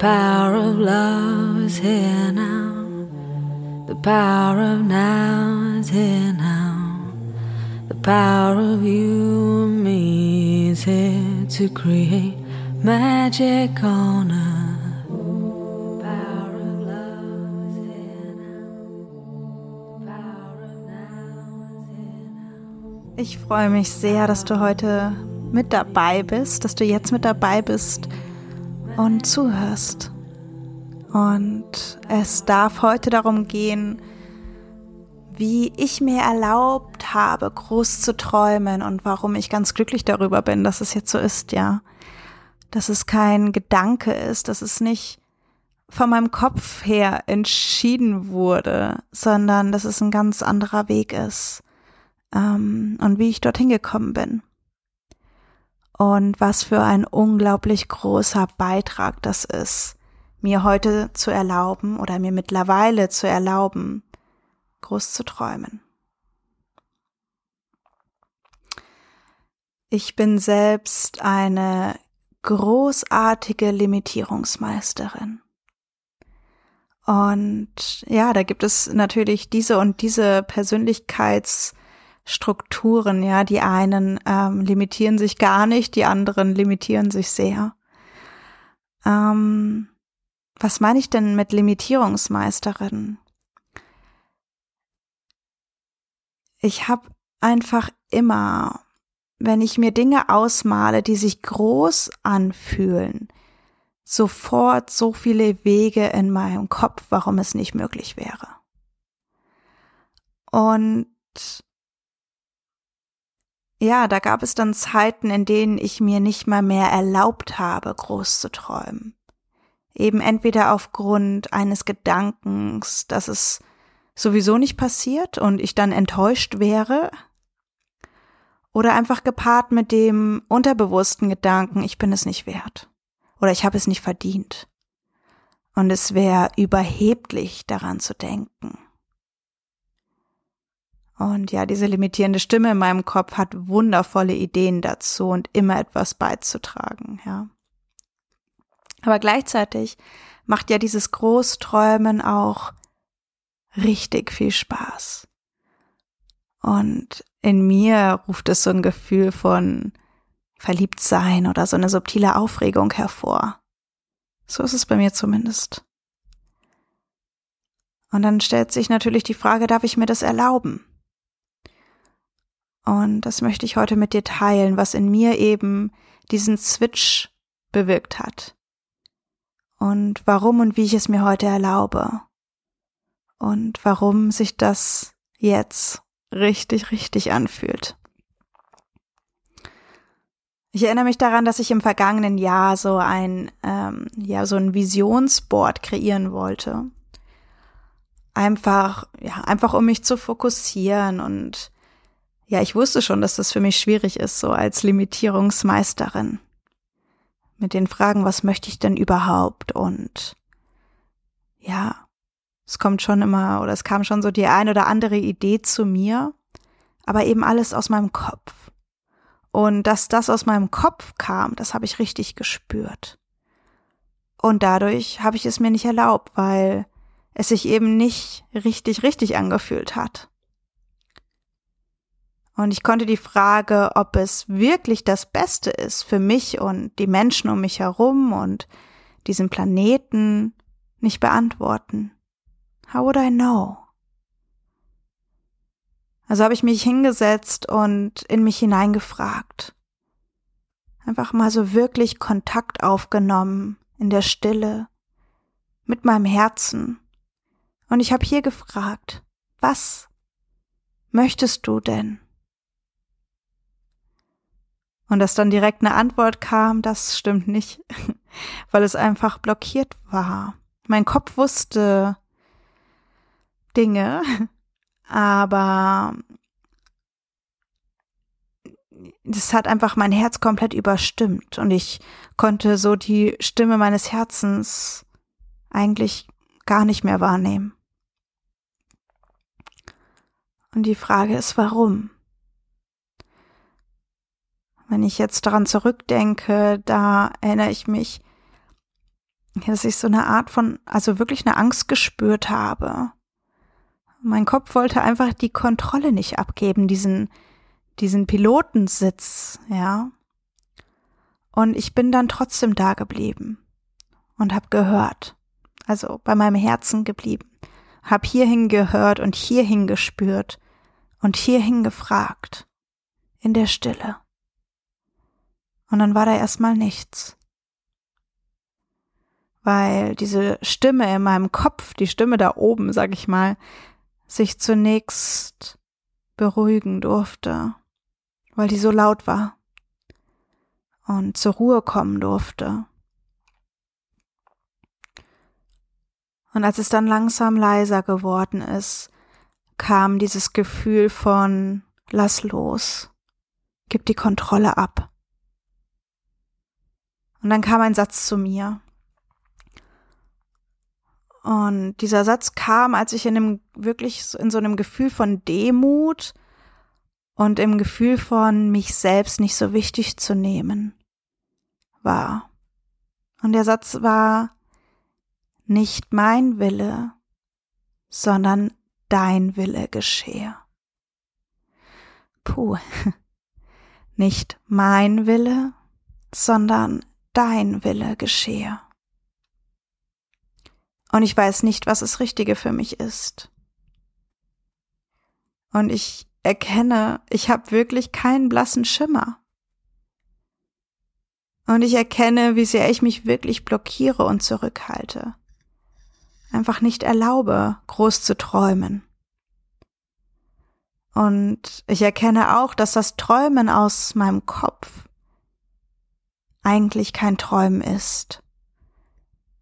Power of love is here now. The power of now is here now. The power of you and me is here to create magic on earth. Ich freue mich sehr, dass du heute mit dabei bist, dass du jetzt mit dabei bist und zuhörst. Und es darf heute darum gehen, wie ich mir erlaubt habe, groß zu träumen und warum ich ganz glücklich darüber bin, dass es jetzt so ist, ja. Dass es kein Gedanke ist, dass es nicht von meinem Kopf her entschieden wurde, sondern dass es ein ganz anderer Weg ist ähm, und wie ich dorthin gekommen bin und was für ein unglaublich großer Beitrag das ist, mir heute zu erlauben oder mir mittlerweile zu erlauben, groß zu träumen. Ich bin selbst eine großartige Limitierungsmeisterin. Und ja, da gibt es natürlich diese und diese Persönlichkeits- Strukturen, ja. Die einen ähm, limitieren sich gar nicht, die anderen limitieren sich sehr. Ähm, was meine ich denn mit Limitierungsmeisterin? Ich habe einfach immer, wenn ich mir Dinge ausmale, die sich groß anfühlen, sofort so viele Wege in meinem Kopf, warum es nicht möglich wäre. Und ja, da gab es dann Zeiten, in denen ich mir nicht mal mehr erlaubt habe, groß zu träumen. Eben entweder aufgrund eines Gedankens, dass es sowieso nicht passiert und ich dann enttäuscht wäre, oder einfach gepaart mit dem unterbewussten Gedanken, ich bin es nicht wert oder ich habe es nicht verdient. Und es wäre überheblich daran zu denken. Und ja, diese limitierende Stimme in meinem Kopf hat wundervolle Ideen dazu und immer etwas beizutragen, ja. Aber gleichzeitig macht ja dieses Großträumen auch richtig viel Spaß. Und in mir ruft es so ein Gefühl von Verliebtsein oder so eine subtile Aufregung hervor. So ist es bei mir zumindest. Und dann stellt sich natürlich die Frage, darf ich mir das erlauben? Und das möchte ich heute mit dir teilen, was in mir eben diesen Switch bewirkt hat. Und warum und wie ich es mir heute erlaube. Und warum sich das jetzt richtig, richtig anfühlt. Ich erinnere mich daran, dass ich im vergangenen Jahr so ein, ähm, ja, so ein Visionsboard kreieren wollte. Einfach, ja, einfach um mich zu fokussieren und ja, ich wusste schon, dass das für mich schwierig ist, so als Limitierungsmeisterin. Mit den Fragen, was möchte ich denn überhaupt? Und ja, es kommt schon immer, oder es kam schon so die ein oder andere Idee zu mir, aber eben alles aus meinem Kopf. Und dass das aus meinem Kopf kam, das habe ich richtig gespürt. Und dadurch habe ich es mir nicht erlaubt, weil es sich eben nicht richtig, richtig angefühlt hat. Und ich konnte die Frage, ob es wirklich das Beste ist für mich und die Menschen um mich herum und diesen Planeten, nicht beantworten. How would I know? Also habe ich mich hingesetzt und in mich hineingefragt. Einfach mal so wirklich Kontakt aufgenommen in der Stille mit meinem Herzen. Und ich habe hier gefragt, was möchtest du denn? Und dass dann direkt eine Antwort kam, das stimmt nicht. weil es einfach blockiert war. Mein Kopf wusste Dinge, aber das hat einfach mein Herz komplett überstimmt und ich konnte so die Stimme meines Herzens eigentlich gar nicht mehr wahrnehmen. Und die Frage ist, warum? Wenn ich jetzt daran zurückdenke, da erinnere ich mich, dass ich so eine Art von, also wirklich eine Angst gespürt habe. Mein Kopf wollte einfach die Kontrolle nicht abgeben, diesen, diesen Pilotensitz, ja. Und ich bin dann trotzdem da geblieben und habe gehört, also bei meinem Herzen geblieben, hab hierhin gehört und hierhin gespürt und hierhin gefragt, in der Stille. Und dann war da erstmal nichts. Weil diese Stimme in meinem Kopf, die Stimme da oben, sag ich mal, sich zunächst beruhigen durfte weil die so laut war und zur Ruhe kommen durfte. Und als es dann langsam leiser geworden ist, kam dieses Gefühl von lass los, gib die Kontrolle ab. Und dann kam ein Satz zu mir. Und dieser Satz kam, als ich in einem wirklich in so einem Gefühl von Demut und im Gefühl von mich selbst nicht so wichtig zu nehmen war. Und der Satz war nicht mein Wille, sondern dein Wille geschehe. Puh, nicht mein Wille, sondern dein Wille geschehe. Und ich weiß nicht, was das Richtige für mich ist. Und ich erkenne, ich habe wirklich keinen blassen Schimmer. Und ich erkenne, wie sehr ich mich wirklich blockiere und zurückhalte. Einfach nicht erlaube, groß zu träumen. Und ich erkenne auch, dass das Träumen aus meinem Kopf eigentlich kein Träumen ist,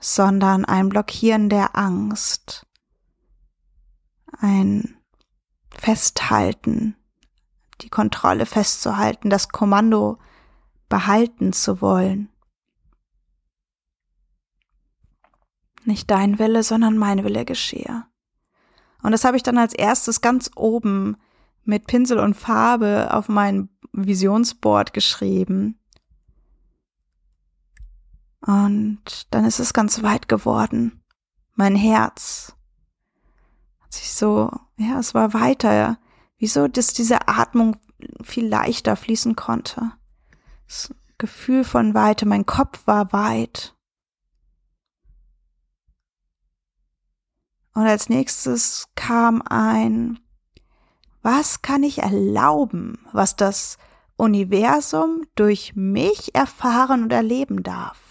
sondern ein Blockieren der Angst, ein festhalten, die Kontrolle festzuhalten, das Kommando behalten zu wollen. Nicht dein Wille, sondern mein Wille geschehe. Und das habe ich dann als erstes ganz oben mit Pinsel und Farbe auf mein Visionsboard geschrieben. Und dann ist es ganz weit geworden. Mein Herz hat sich so ja, es war weiter. Wieso, dass diese Atmung viel leichter fließen konnte. Das Gefühl von Weite, mein Kopf war weit. Und als nächstes kam ein, was kann ich erlauben, was das Universum durch mich erfahren und erleben darf?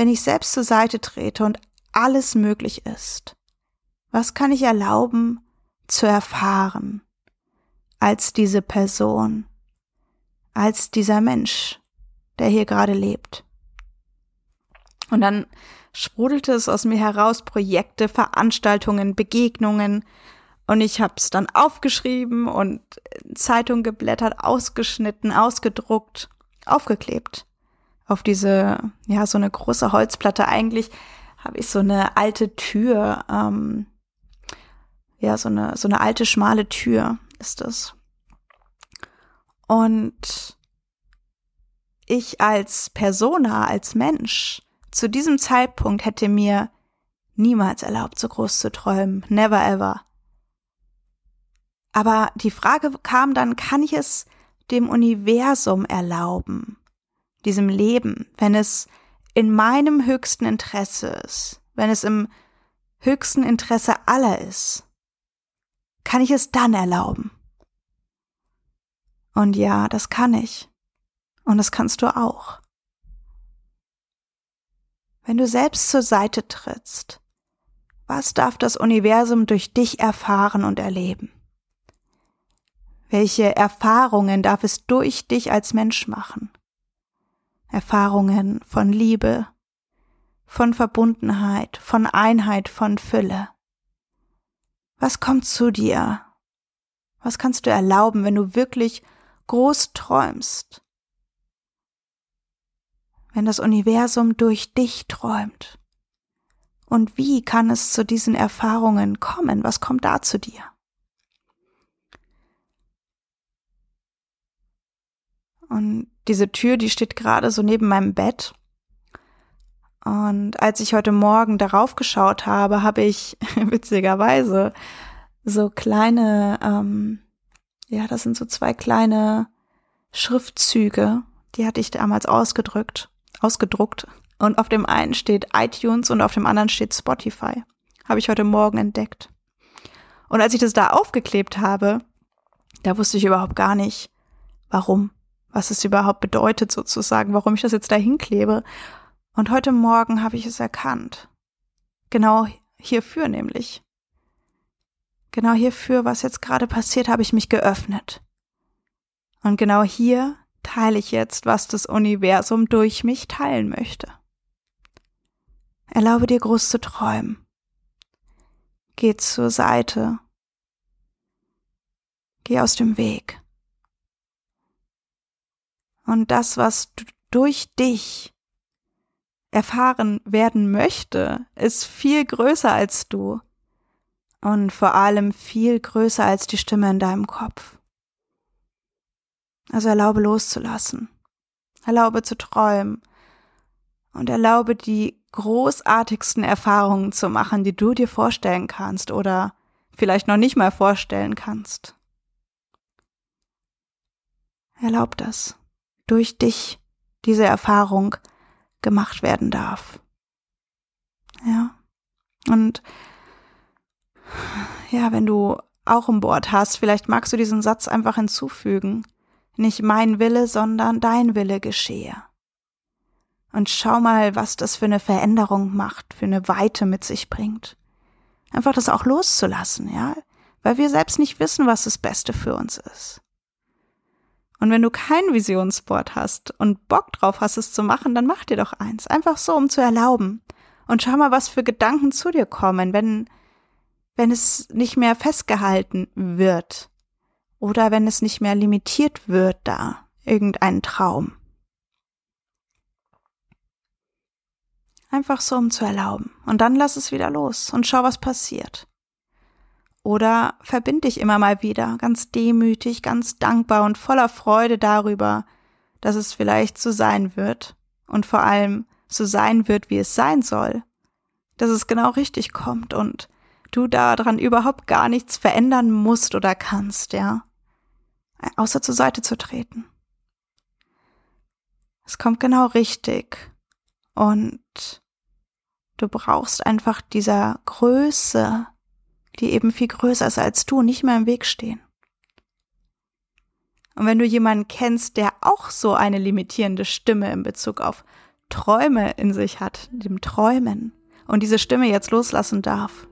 Wenn ich selbst zur Seite trete und alles möglich ist. Was kann ich erlauben zu erfahren als diese Person, als dieser Mensch, der hier gerade lebt? Und dann sprudelte es aus mir heraus Projekte, Veranstaltungen, Begegnungen, und ich habe es dann aufgeschrieben und Zeitung geblättert, ausgeschnitten, ausgedruckt, aufgeklebt auf diese, ja, so eine große Holzplatte. Eigentlich habe ich so eine alte Tür ähm, ja, so eine, so eine alte, schmale Tür ist das. Und ich als Persona, als Mensch, zu diesem Zeitpunkt hätte mir niemals erlaubt, so groß zu träumen. Never ever. Aber die Frage kam dann, kann ich es dem Universum erlauben, diesem Leben, wenn es in meinem höchsten Interesse ist, wenn es im höchsten Interesse aller ist? kann ich es dann erlauben? Und ja, das kann ich. Und das kannst du auch. Wenn du selbst zur Seite trittst, was darf das Universum durch dich erfahren und erleben? Welche Erfahrungen darf es durch dich als Mensch machen? Erfahrungen von Liebe, von Verbundenheit, von Einheit, von Fülle. Was kommt zu dir? Was kannst du erlauben, wenn du wirklich groß träumst? Wenn das Universum durch dich träumt? Und wie kann es zu diesen Erfahrungen kommen? Was kommt da zu dir? Und diese Tür, die steht gerade so neben meinem Bett. Und als ich heute Morgen darauf geschaut habe, habe ich witzigerweise so kleine, ähm, ja, das sind so zwei kleine Schriftzüge, die hatte ich damals ausgedrückt, ausgedruckt. Und auf dem einen steht iTunes und auf dem anderen steht Spotify. Habe ich heute Morgen entdeckt. Und als ich das da aufgeklebt habe, da wusste ich überhaupt gar nicht, warum was es überhaupt bedeutet sozusagen, warum ich das jetzt da hinklebe. Und heute Morgen habe ich es erkannt. Genau hierfür nämlich. Genau hierfür, was jetzt gerade passiert, habe ich mich geöffnet. Und genau hier teile ich jetzt, was das Universum durch mich teilen möchte. Erlaube dir groß zu träumen. Geh zur Seite. Geh aus dem Weg. Und das, was durch dich erfahren werden möchte, ist viel größer als du und vor allem viel größer als die Stimme in deinem Kopf. Also erlaube loszulassen, erlaube zu träumen und erlaube die großartigsten Erfahrungen zu machen, die du dir vorstellen kannst oder vielleicht noch nicht mal vorstellen kannst. Erlaub das durch dich diese Erfahrung gemacht werden darf. Ja. Und ja, wenn du auch ein Board hast, vielleicht magst du diesen Satz einfach hinzufügen. Nicht mein Wille, sondern dein Wille geschehe. Und schau mal, was das für eine Veränderung macht, für eine Weite mit sich bringt. Einfach das auch loszulassen, ja, weil wir selbst nicht wissen, was das Beste für uns ist. Und wenn du kein Visionsboard hast und Bock drauf hast, es zu machen, dann mach dir doch eins. Einfach so, um zu erlauben. Und schau mal, was für Gedanken zu dir kommen, wenn, wenn es nicht mehr festgehalten wird. Oder wenn es nicht mehr limitiert wird da, irgendein Traum. Einfach so, um zu erlauben. Und dann lass es wieder los und schau, was passiert. Oder verbind dich immer mal wieder, ganz demütig, ganz dankbar und voller Freude darüber, dass es vielleicht so sein wird und vor allem so sein wird, wie es sein soll. Dass es genau richtig kommt und du daran überhaupt gar nichts verändern musst oder kannst, ja. Außer zur Seite zu treten. Es kommt genau richtig und du brauchst einfach dieser Größe die eben viel größer ist als du, nicht mehr im Weg stehen. Und wenn du jemanden kennst, der auch so eine limitierende Stimme in Bezug auf Träume in sich hat, dem Träumen, und diese Stimme jetzt loslassen darf,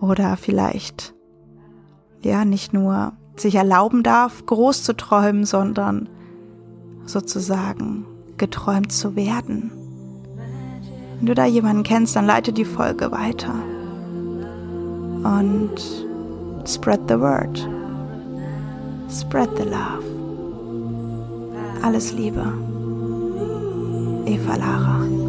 oder vielleicht, ja, nicht nur sich erlauben darf, groß zu träumen, sondern sozusagen geträumt zu werden. Wenn du da jemanden kennst, dann leite die Folge weiter und spread the word. Spread the love. Alles Liebe. Eva Lara.